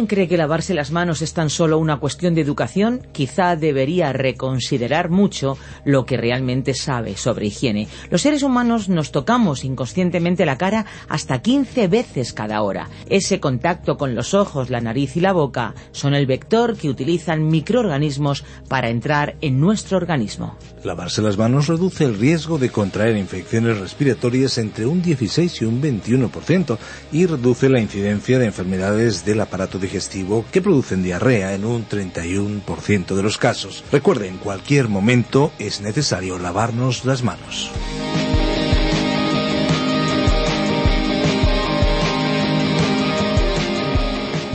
Alguien cree que lavarse las manos es tan solo una cuestión de educación, quizá debería reconsiderar mucho lo que realmente sabe sobre higiene. Los seres humanos nos tocamos inconscientemente la cara hasta 15 veces cada hora. Ese contacto con los ojos, la nariz y la boca son el vector que utilizan microorganismos para entrar en nuestro organismo. Lavarse las manos reduce el riesgo de contraer infecciones respiratorias entre un 16 y un 21% y reduce la incidencia de enfermedades del aparato digestivo que producen diarrea en un 31% de los casos. Recuerde, en cualquier momento es necesario lavarnos las manos.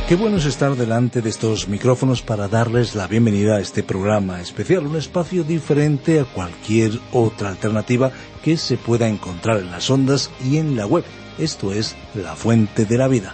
Qué bueno es estar delante de estos micrófonos para darles la bienvenida a este programa especial, un espacio diferente a cualquier otra alternativa que se pueda encontrar en las ondas y en la web. Esto es La Fuente de la Vida.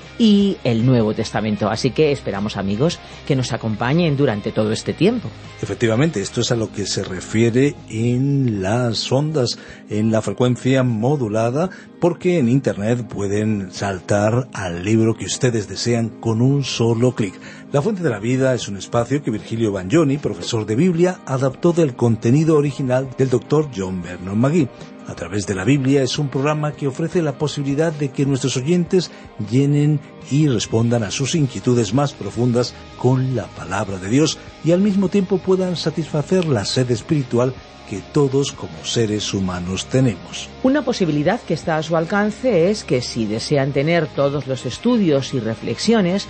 y el Nuevo Testamento. Así que esperamos amigos que nos acompañen durante todo este tiempo. Efectivamente, esto es a lo que se refiere en las ondas, en la frecuencia modulada, porque en Internet pueden saltar al libro que ustedes desean con un solo clic. La Fuente de la Vida es un espacio que Virgilio Bagnoni, profesor de Biblia, adaptó del contenido original del doctor John Vernon McGee. A través de la Biblia es un programa que ofrece la posibilidad de que nuestros oyentes llenen y respondan a sus inquietudes más profundas con la palabra de Dios y al mismo tiempo puedan satisfacer la sed espiritual que todos como seres humanos tenemos. Una posibilidad que está a su alcance es que si desean tener todos los estudios y reflexiones,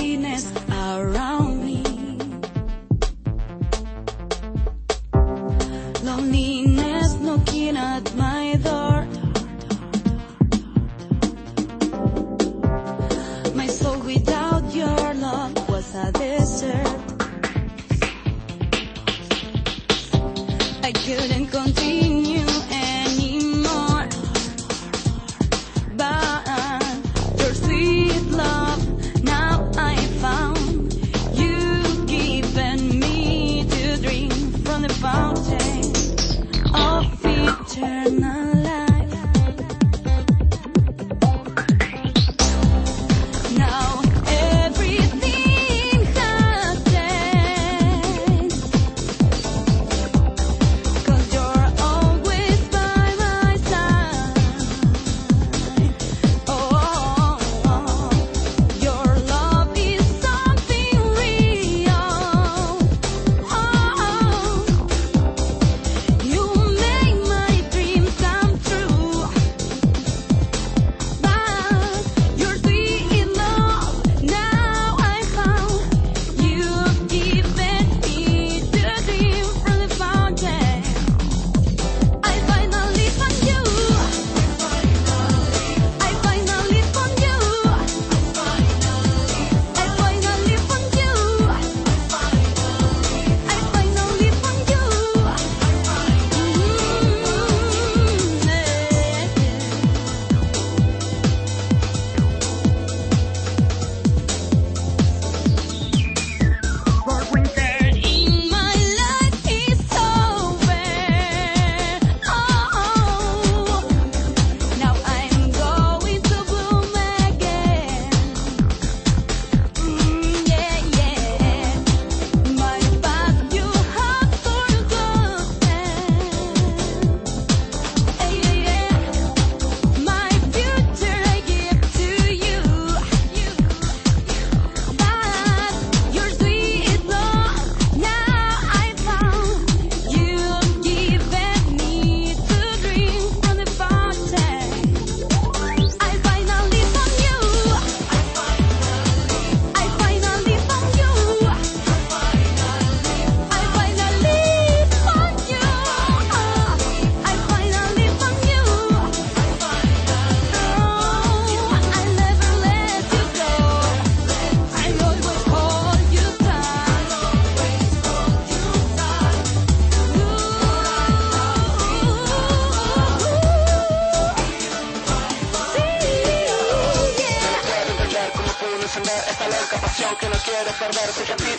What about official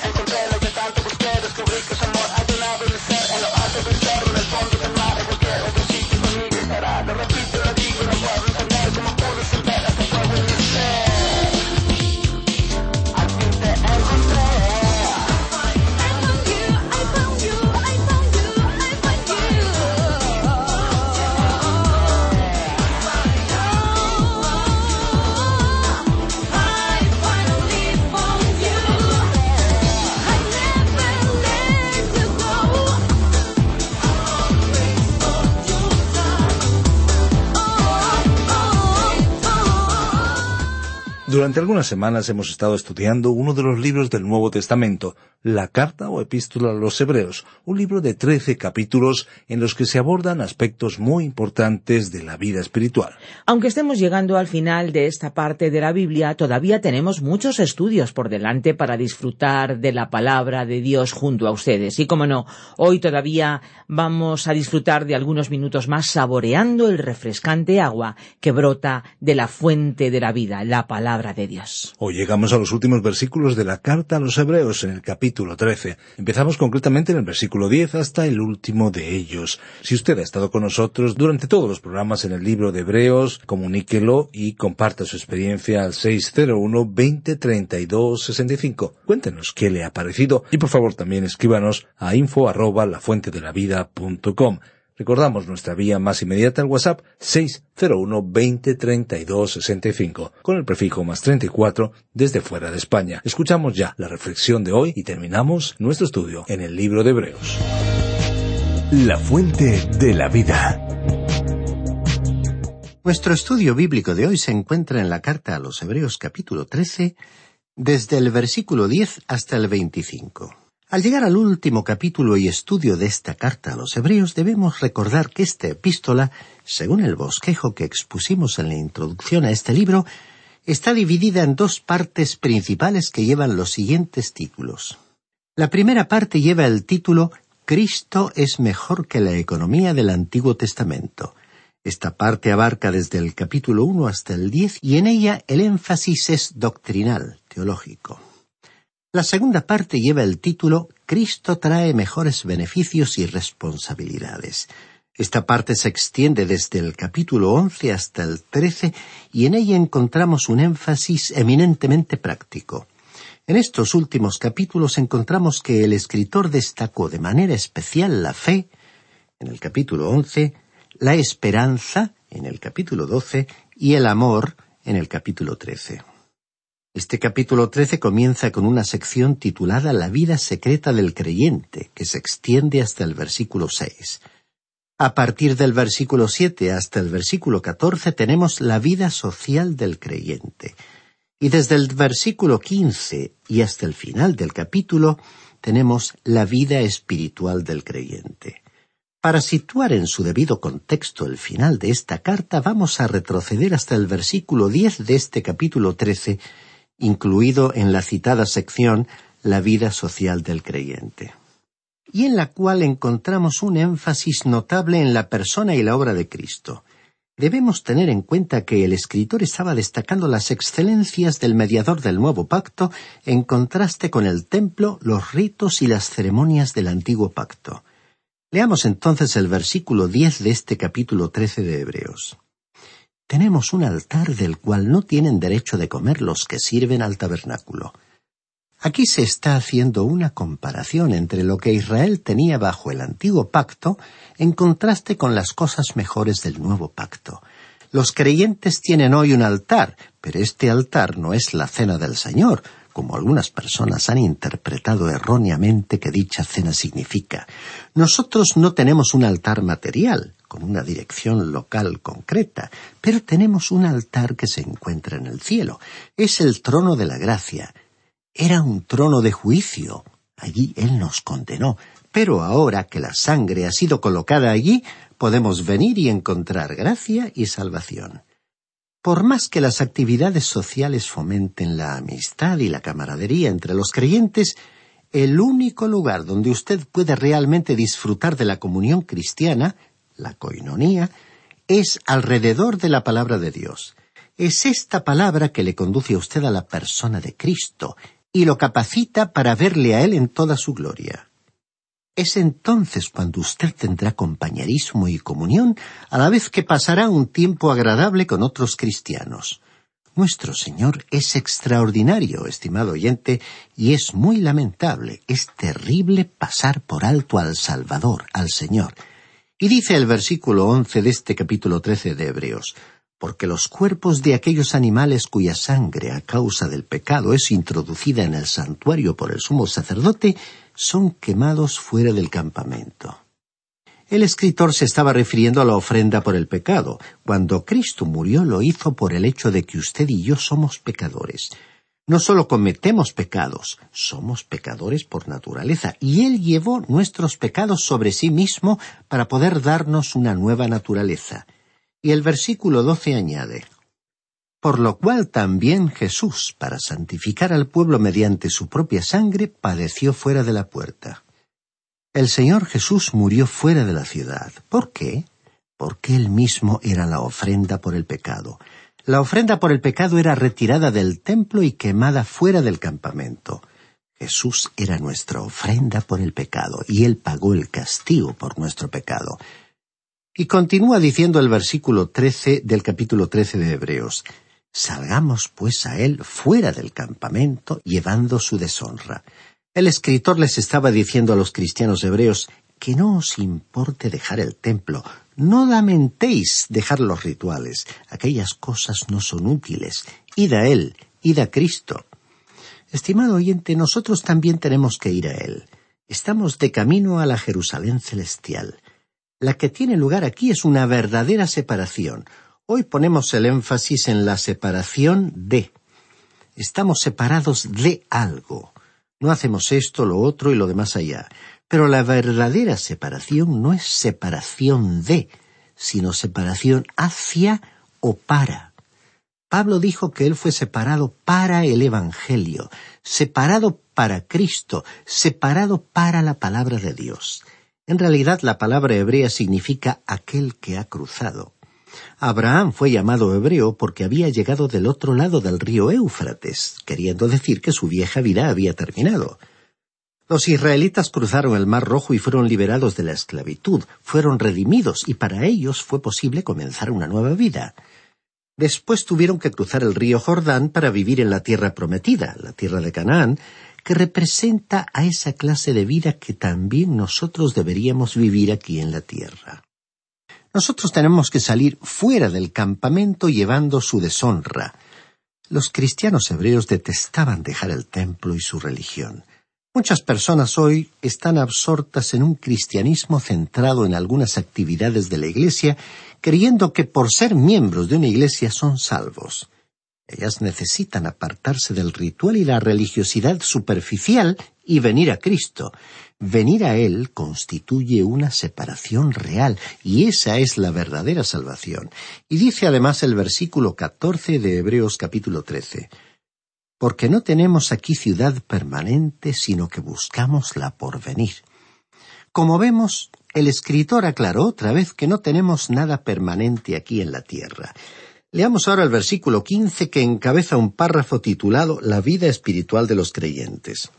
Durante algunas semanas hemos estado estudiando uno de los libros del Nuevo Testamento, la carta o epístola a los Hebreos, un libro de trece capítulos en los que se abordan aspectos muy importantes de la vida espiritual. Aunque estemos llegando al final de esta parte de la Biblia, todavía tenemos muchos estudios por delante para disfrutar de la palabra de Dios junto a ustedes. Y como no, hoy todavía vamos a disfrutar de algunos minutos más saboreando el refrescante agua que brota de la fuente de la vida, la palabra de. Hoy llegamos a los últimos versículos de la carta a los Hebreos en el capítulo capítulo 13. Empezamos concretamente en el versículo 10 hasta el último de ellos. Si usted ha estado con nosotros durante todos los programas en el libro de Hebreos, comuníquelo y comparta su experiencia al 601 20 32 65. Cuéntenos qué le ha parecido y por favor también escríbanos a info arroba lafuentedelavida.com. Recordamos nuestra vía más inmediata al WhatsApp 601 20 32 65 con el prefijo más 34 desde fuera de España. Escuchamos ya la reflexión de hoy y terminamos nuestro estudio en el libro de Hebreos. La fuente de la vida. Nuestro estudio bíblico de hoy se encuentra en la carta a los Hebreos capítulo 13 desde el versículo 10 hasta el 25. Al llegar al último capítulo y estudio de esta carta a los Hebreos, debemos recordar que esta epístola, según el bosquejo que expusimos en la introducción a este libro, está dividida en dos partes principales que llevan los siguientes títulos. La primera parte lleva el título Cristo es mejor que la economía del Antiguo Testamento. Esta parte abarca desde el capítulo 1 hasta el 10 y en ella el énfasis es doctrinal, teológico. La segunda parte lleva el título Cristo trae mejores beneficios y responsabilidades. Esta parte se extiende desde el capítulo 11 hasta el 13 y en ella encontramos un énfasis eminentemente práctico. En estos últimos capítulos encontramos que el escritor destacó de manera especial la fe, en el capítulo 11, la esperanza, en el capítulo 12, y el amor, en el capítulo 13. Este capítulo 13 comienza con una sección titulada La vida secreta del creyente, que se extiende hasta el versículo 6. A partir del versículo 7 hasta el versículo 14 tenemos la vida social del creyente. Y desde el versículo 15 y hasta el final del capítulo tenemos la vida espiritual del creyente. Para situar en su debido contexto el final de esta carta vamos a retroceder hasta el versículo 10 de este capítulo 13 incluido en la citada sección La vida social del creyente, y en la cual encontramos un énfasis notable en la persona y la obra de Cristo. Debemos tener en cuenta que el escritor estaba destacando las excelencias del mediador del nuevo pacto en contraste con el templo, los ritos y las ceremonias del antiguo pacto. Leamos entonces el versículo diez de este capítulo trece de Hebreos tenemos un altar del cual no tienen derecho de comer los que sirven al tabernáculo. Aquí se está haciendo una comparación entre lo que Israel tenía bajo el antiguo pacto en contraste con las cosas mejores del nuevo pacto. Los creyentes tienen hoy un altar, pero este altar no es la cena del Señor, como algunas personas han interpretado erróneamente que dicha cena significa. Nosotros no tenemos un altar material, con una dirección local concreta, pero tenemos un altar que se encuentra en el cielo. Es el trono de la gracia. Era un trono de juicio. Allí Él nos condenó. Pero ahora que la sangre ha sido colocada allí, podemos venir y encontrar gracia y salvación. Por más que las actividades sociales fomenten la amistad y la camaradería entre los creyentes, el único lugar donde usted puede realmente disfrutar de la comunión cristiana la coinonía, es alrededor de la palabra de Dios. Es esta palabra que le conduce a usted a la persona de Cristo, y lo capacita para verle a Él en toda su gloria. Es entonces cuando usted tendrá compañerismo y comunión, a la vez que pasará un tiempo agradable con otros cristianos. Nuestro Señor es extraordinario, estimado oyente, y es muy lamentable, es terrible pasar por alto al Salvador, al Señor. Y dice el versículo once de este capítulo trece de Hebreos, porque los cuerpos de aquellos animales cuya sangre a causa del pecado es introducida en el santuario por el sumo sacerdote, son quemados fuera del campamento. El escritor se estaba refiriendo a la ofrenda por el pecado. Cuando Cristo murió lo hizo por el hecho de que usted y yo somos pecadores. No solo cometemos pecados, somos pecadores por naturaleza, y Él llevó nuestros pecados sobre sí mismo para poder darnos una nueva naturaleza. Y el versículo doce añade Por lo cual también Jesús, para santificar al pueblo mediante su propia sangre, padeció fuera de la puerta. El Señor Jesús murió fuera de la ciudad. ¿Por qué? Porque Él mismo era la ofrenda por el pecado. La ofrenda por el pecado era retirada del templo y quemada fuera del campamento. Jesús era nuestra ofrenda por el pecado, y Él pagó el castigo por nuestro pecado. Y continúa diciendo el versículo trece del capítulo trece de Hebreos Salgamos pues a él fuera del campamento, llevando su deshonra. El escritor les estaba diciendo a los cristianos hebreos que no os importe dejar el templo, no lamentéis dejar los rituales, aquellas cosas no son útiles, id a él, id a Cristo. Estimado oyente, nosotros también tenemos que ir a él. Estamos de camino a la Jerusalén celestial. La que tiene lugar aquí es una verdadera separación. Hoy ponemos el énfasis en la separación de. Estamos separados de algo. No hacemos esto, lo otro y lo demás allá. Pero la verdadera separación no es separación de, sino separación hacia o para. Pablo dijo que él fue separado para el Evangelio, separado para Cristo, separado para la palabra de Dios. En realidad la palabra hebrea significa aquel que ha cruzado. Abraham fue llamado hebreo porque había llegado del otro lado del río Éufrates, queriendo decir que su vieja vida había terminado. Los israelitas cruzaron el Mar Rojo y fueron liberados de la esclavitud, fueron redimidos y para ellos fue posible comenzar una nueva vida. Después tuvieron que cruzar el río Jordán para vivir en la tierra prometida, la tierra de Canaán, que representa a esa clase de vida que también nosotros deberíamos vivir aquí en la tierra. Nosotros tenemos que salir fuera del campamento llevando su deshonra. Los cristianos hebreos detestaban dejar el templo y su religión. Muchas personas hoy están absortas en un cristianismo centrado en algunas actividades de la Iglesia, creyendo que por ser miembros de una Iglesia son salvos. Ellas necesitan apartarse del ritual y la religiosidad superficial y venir a Cristo. Venir a Él constituye una separación real, y esa es la verdadera salvación. Y dice además el versículo catorce de Hebreos capítulo trece porque no tenemos aquí ciudad permanente, sino que buscamos la porvenir. Como vemos, el escritor aclaró otra vez que no tenemos nada permanente aquí en la tierra. Leamos ahora el versículo quince que encabeza un párrafo titulado La vida espiritual de los creyentes.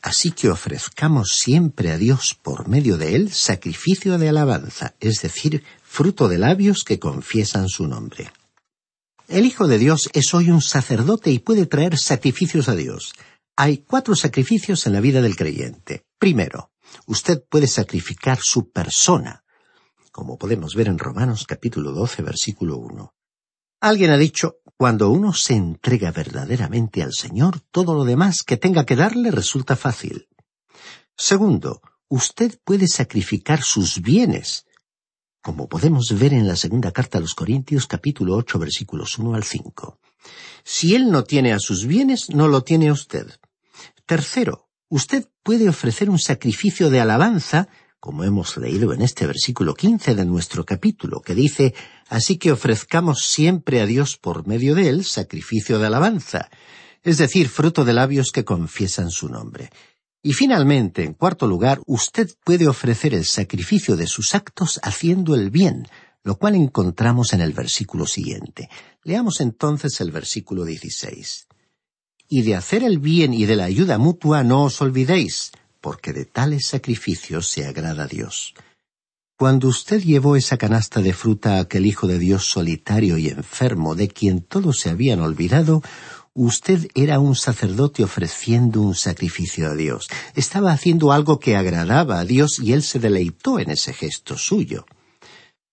Así que ofrezcamos siempre a Dios por medio de él sacrificio de alabanza, es decir, fruto de labios que confiesan su nombre. El Hijo de Dios es hoy un sacerdote y puede traer sacrificios a Dios. Hay cuatro sacrificios en la vida del creyente. Primero, usted puede sacrificar su persona, como podemos ver en Romanos capítulo 12, versículo 1. Alguien ha dicho, cuando uno se entrega verdaderamente al Señor, todo lo demás que tenga que darle resulta fácil. Segundo, usted puede sacrificar sus bienes, como podemos ver en la segunda carta a los Corintios capítulo ocho versículos uno al cinco. Si él no tiene a sus bienes, no lo tiene usted. Tercero, usted puede ofrecer un sacrificio de alabanza como hemos leído en este versículo quince de nuestro capítulo, que dice Así que ofrezcamos siempre a Dios por medio de él sacrificio de alabanza, es decir, fruto de labios que confiesan su nombre. Y finalmente, en cuarto lugar, usted puede ofrecer el sacrificio de sus actos haciendo el bien, lo cual encontramos en el versículo siguiente. Leamos entonces el versículo dieciséis y de hacer el bien y de la ayuda mutua no os olvidéis, porque de tales sacrificios se agrada Dios. Cuando usted llevó esa canasta de fruta a aquel hijo de Dios solitario y enfermo, de quien todos se habían olvidado, usted era un sacerdote ofreciendo un sacrificio a Dios. Estaba haciendo algo que agradaba a Dios y él se deleitó en ese gesto suyo.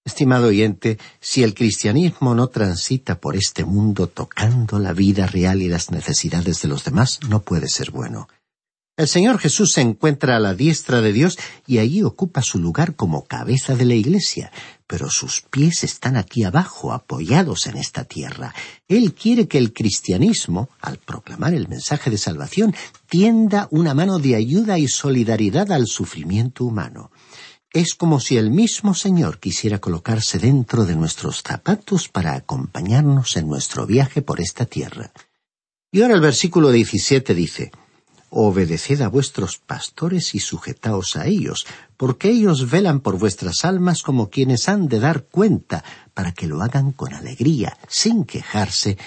Estimado oyente, si el cristianismo no transita por este mundo tocando la vida real y las necesidades de los demás, no puede ser bueno. El Señor Jesús se encuentra a la diestra de Dios y allí ocupa su lugar como cabeza de la Iglesia, pero sus pies están aquí abajo, apoyados en esta tierra. Él quiere que el cristianismo, al proclamar el mensaje de salvación, tienda una mano de ayuda y solidaridad al sufrimiento humano. Es como si el mismo Señor quisiera colocarse dentro de nuestros zapatos para acompañarnos en nuestro viaje por esta tierra. Y ahora el versículo 17 dice, Obedeced a vuestros pastores y sujetaos a ellos, porque ellos velan por vuestras almas como quienes han de dar cuenta, para que lo hagan con alegría, sin quejarse,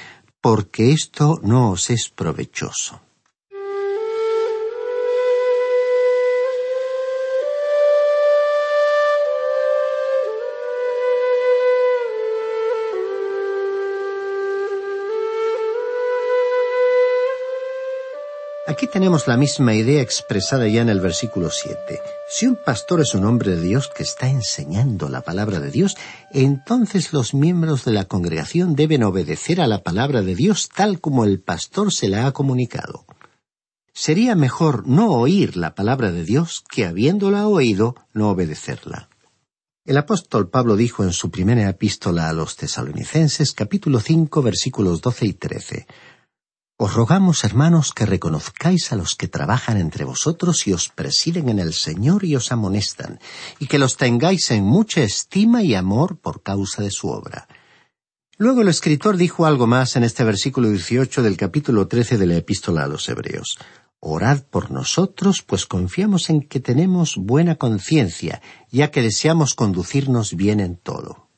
porque esto no os es provechoso. Aquí tenemos la misma idea expresada ya en el versículo 7. Si un pastor es un hombre de Dios que está enseñando la palabra de Dios, entonces los miembros de la congregación deben obedecer a la palabra de Dios tal como el pastor se la ha comunicado. Sería mejor no oír la palabra de Dios que habiéndola oído no obedecerla. El apóstol Pablo dijo en su primera epístola a los tesalonicenses capítulo 5 versículos 12 y 13 os rogamos, hermanos, que reconozcáis a los que trabajan entre vosotros y os presiden en el Señor y os amonestan, y que los tengáis en mucha estima y amor por causa de su obra. Luego el escritor dijo algo más en este versículo 18 del capítulo 13 de la epístola a los Hebreos. Orad por nosotros, pues confiamos en que tenemos buena conciencia, ya que deseamos conducirnos bien en todo.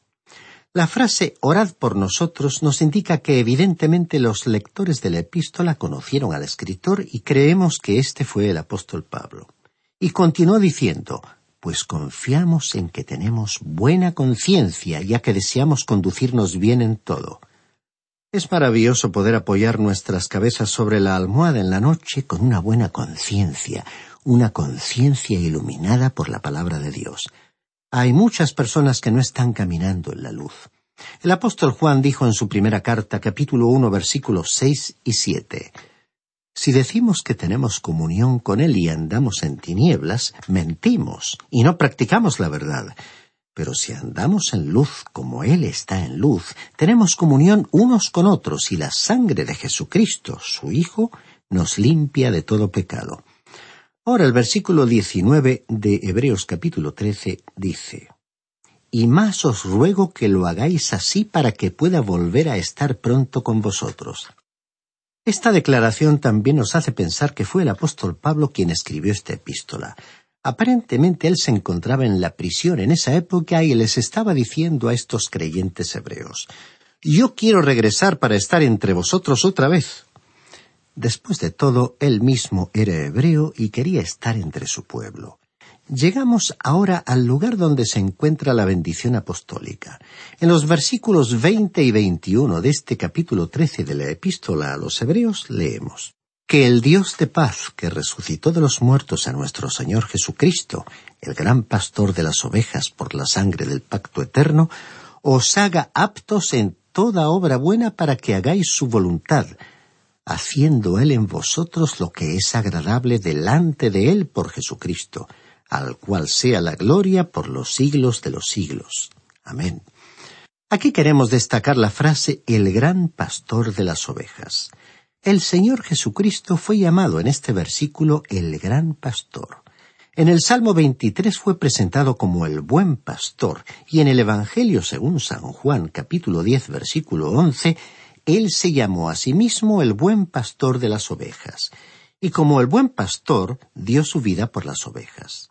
La frase orad por nosotros nos indica que evidentemente los lectores de la epístola conocieron al escritor y creemos que este fue el apóstol Pablo. Y continuó diciendo, pues confiamos en que tenemos buena conciencia, ya que deseamos conducirnos bien en todo. Es maravilloso poder apoyar nuestras cabezas sobre la almohada en la noche con una buena conciencia, una conciencia iluminada por la palabra de Dios. Hay muchas personas que no están caminando en la luz. El apóstol Juan dijo en su primera carta, capítulo uno, versículos seis y siete Si decimos que tenemos comunión con Él y andamos en tinieblas, mentimos y no practicamos la verdad. Pero si andamos en luz como Él está en luz, tenemos comunión unos con otros y la sangre de Jesucristo, su Hijo, nos limpia de todo pecado. Ahora el versículo 19 de Hebreos capítulo 13 dice, Y más os ruego que lo hagáis así para que pueda volver a estar pronto con vosotros. Esta declaración también nos hace pensar que fue el apóstol Pablo quien escribió esta epístola. Aparentemente él se encontraba en la prisión en esa época y les estaba diciendo a estos creyentes hebreos, Yo quiero regresar para estar entre vosotros otra vez. Después de todo, él mismo era hebreo y quería estar entre su pueblo. Llegamos ahora al lugar donde se encuentra la bendición apostólica. En los versículos veinte y veintiuno de este capítulo trece de la epístola a los Hebreos leemos Que el Dios de paz, que resucitó de los muertos a nuestro Señor Jesucristo, el gran pastor de las ovejas por la sangre del pacto eterno, os haga aptos en toda obra buena para que hagáis su voluntad, haciendo Él en vosotros lo que es agradable delante de Él por Jesucristo, al cual sea la gloria por los siglos de los siglos. Amén. Aquí queremos destacar la frase el gran pastor de las ovejas. El Señor Jesucristo fue llamado en este versículo el gran pastor. En el Salmo 23 fue presentado como el buen pastor y en el Evangelio según San Juan capítulo 10 versículo 11 él se llamó a sí mismo el buen pastor de las ovejas, y como el buen pastor dio su vida por las ovejas.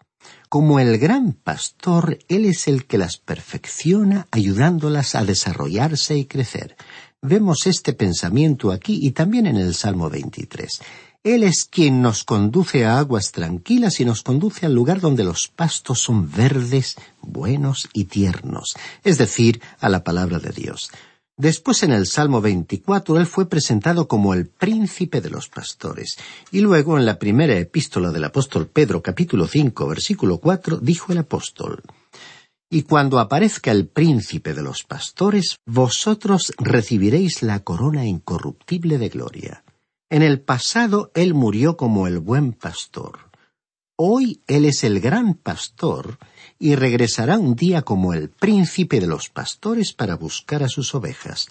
Como el gran pastor, Él es el que las perfecciona ayudándolas a desarrollarse y crecer. Vemos este pensamiento aquí y también en el Salmo 23. Él es quien nos conduce a aguas tranquilas y nos conduce al lugar donde los pastos son verdes, buenos y tiernos, es decir, a la palabra de Dios. Después en el Salmo 24 él fue presentado como el príncipe de los pastores. Y luego en la primera epístola del apóstol Pedro capítulo 5 versículo 4 dijo el apóstol Y cuando aparezca el príncipe de los pastores, vosotros recibiréis la corona incorruptible de gloria. En el pasado Él murió como el buen pastor. Hoy Él es el gran pastor y regresará un día como el príncipe de los pastores para buscar a sus ovejas.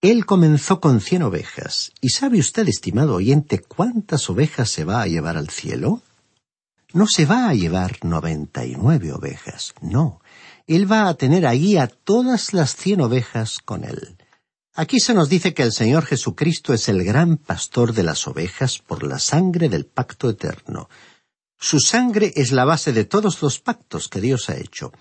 Él comenzó con cien ovejas. ¿Y sabe usted, estimado oyente, cuántas ovejas se va a llevar al cielo? No se va a llevar noventa y nueve ovejas, no. Él va a tener allí a todas las cien ovejas con él. Aquí se nos dice que el Señor Jesucristo es el gran pastor de las ovejas por la sangre del pacto eterno. Su sangre es la base de todos los pactos que Dios ha hecho.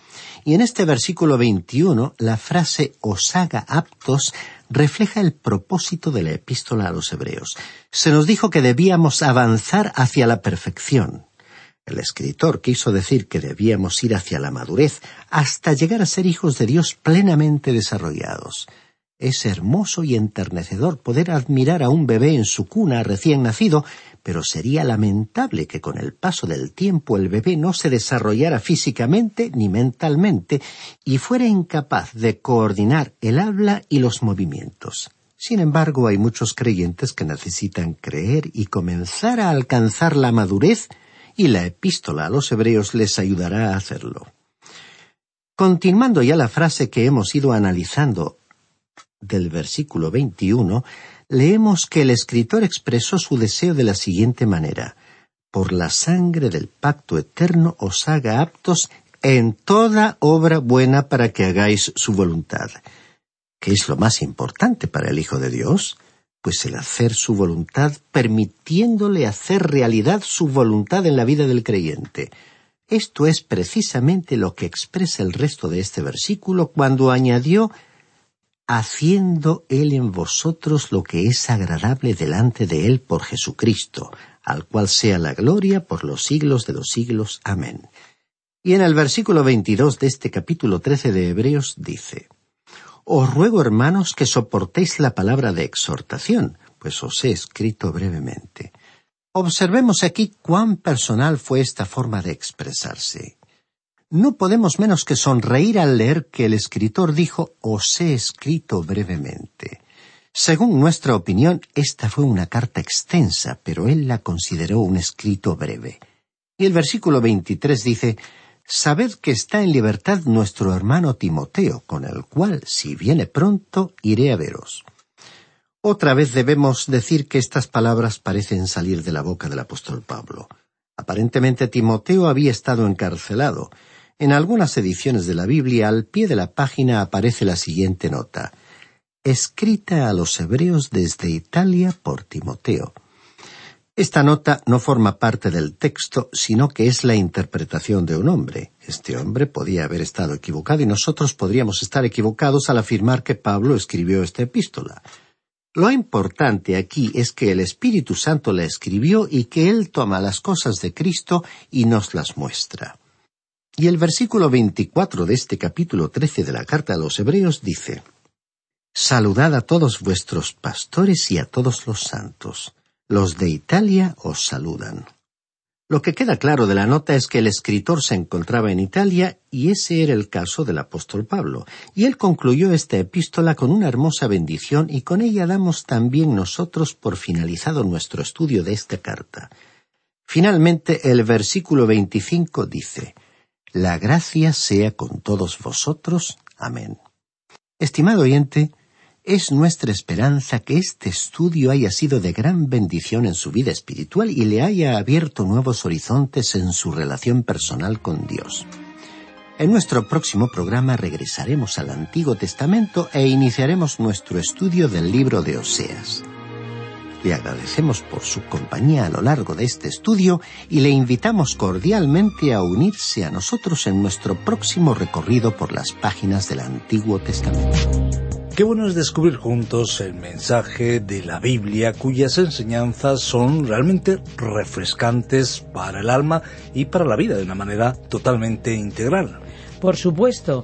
Y en este versículo 21, la frase os haga aptos refleja el propósito de la epístola a los hebreos. Se nos dijo que debíamos avanzar hacia la perfección. El escritor quiso decir que debíamos ir hacia la madurez hasta llegar a ser hijos de Dios plenamente desarrollados. Es hermoso y enternecedor poder admirar a un bebé en su cuna recién nacido, pero sería lamentable que con el paso del tiempo el bebé no se desarrollara físicamente ni mentalmente y fuera incapaz de coordinar el habla y los movimientos. Sin embargo, hay muchos creyentes que necesitan creer y comenzar a alcanzar la madurez y la epístola a los hebreos les ayudará a hacerlo. Continuando ya la frase que hemos ido analizando del versículo 21, leemos que el escritor expresó su deseo de la siguiente manera Por la sangre del pacto eterno os haga aptos en toda obra buena para que hagáis su voluntad. ¿Qué es lo más importante para el Hijo de Dios? Pues el hacer su voluntad, permitiéndole hacer realidad su voluntad en la vida del creyente. Esto es precisamente lo que expresa el resto de este versículo cuando añadió haciendo Él en vosotros lo que es agradable delante de Él por Jesucristo, al cual sea la gloria por los siglos de los siglos. Amén. Y en el versículo 22 de este capítulo 13 de Hebreos dice, Os ruego, hermanos, que soportéis la palabra de exhortación, pues os he escrito brevemente. Observemos aquí cuán personal fue esta forma de expresarse no podemos menos que sonreír al leer que el escritor dijo os he escrito brevemente. Según nuestra opinión, esta fue una carta extensa, pero él la consideró un escrito breve. Y el versículo 23 dice, Sabed que está en libertad nuestro hermano Timoteo, con el cual, si viene pronto, iré a veros. Otra vez debemos decir que estas palabras parecen salir de la boca del apóstol Pablo. Aparentemente Timoteo había estado encarcelado, en algunas ediciones de la Biblia, al pie de la página aparece la siguiente nota. Escrita a los hebreos desde Italia por Timoteo. Esta nota no forma parte del texto, sino que es la interpretación de un hombre. Este hombre podía haber estado equivocado y nosotros podríamos estar equivocados al afirmar que Pablo escribió esta epístola. Lo importante aquí es que el Espíritu Santo la escribió y que Él toma las cosas de Cristo y nos las muestra. Y el versículo 24 de este capítulo 13 de la carta a los Hebreos dice, Saludad a todos vuestros pastores y a todos los santos. Los de Italia os saludan. Lo que queda claro de la nota es que el escritor se encontraba en Italia y ese era el caso del apóstol Pablo, y él concluyó esta epístola con una hermosa bendición y con ella damos también nosotros por finalizado nuestro estudio de esta carta. Finalmente el versículo 25 dice, la gracia sea con todos vosotros. Amén. Estimado oyente, es nuestra esperanza que este estudio haya sido de gran bendición en su vida espiritual y le haya abierto nuevos horizontes en su relación personal con Dios. En nuestro próximo programa regresaremos al Antiguo Testamento e iniciaremos nuestro estudio del libro de Oseas. Le agradecemos por su compañía a lo largo de este estudio y le invitamos cordialmente a unirse a nosotros en nuestro próximo recorrido por las páginas del Antiguo Testamento. Qué bueno es descubrir juntos el mensaje de la Biblia cuyas enseñanzas son realmente refrescantes para el alma y para la vida de una manera totalmente integral. Por supuesto.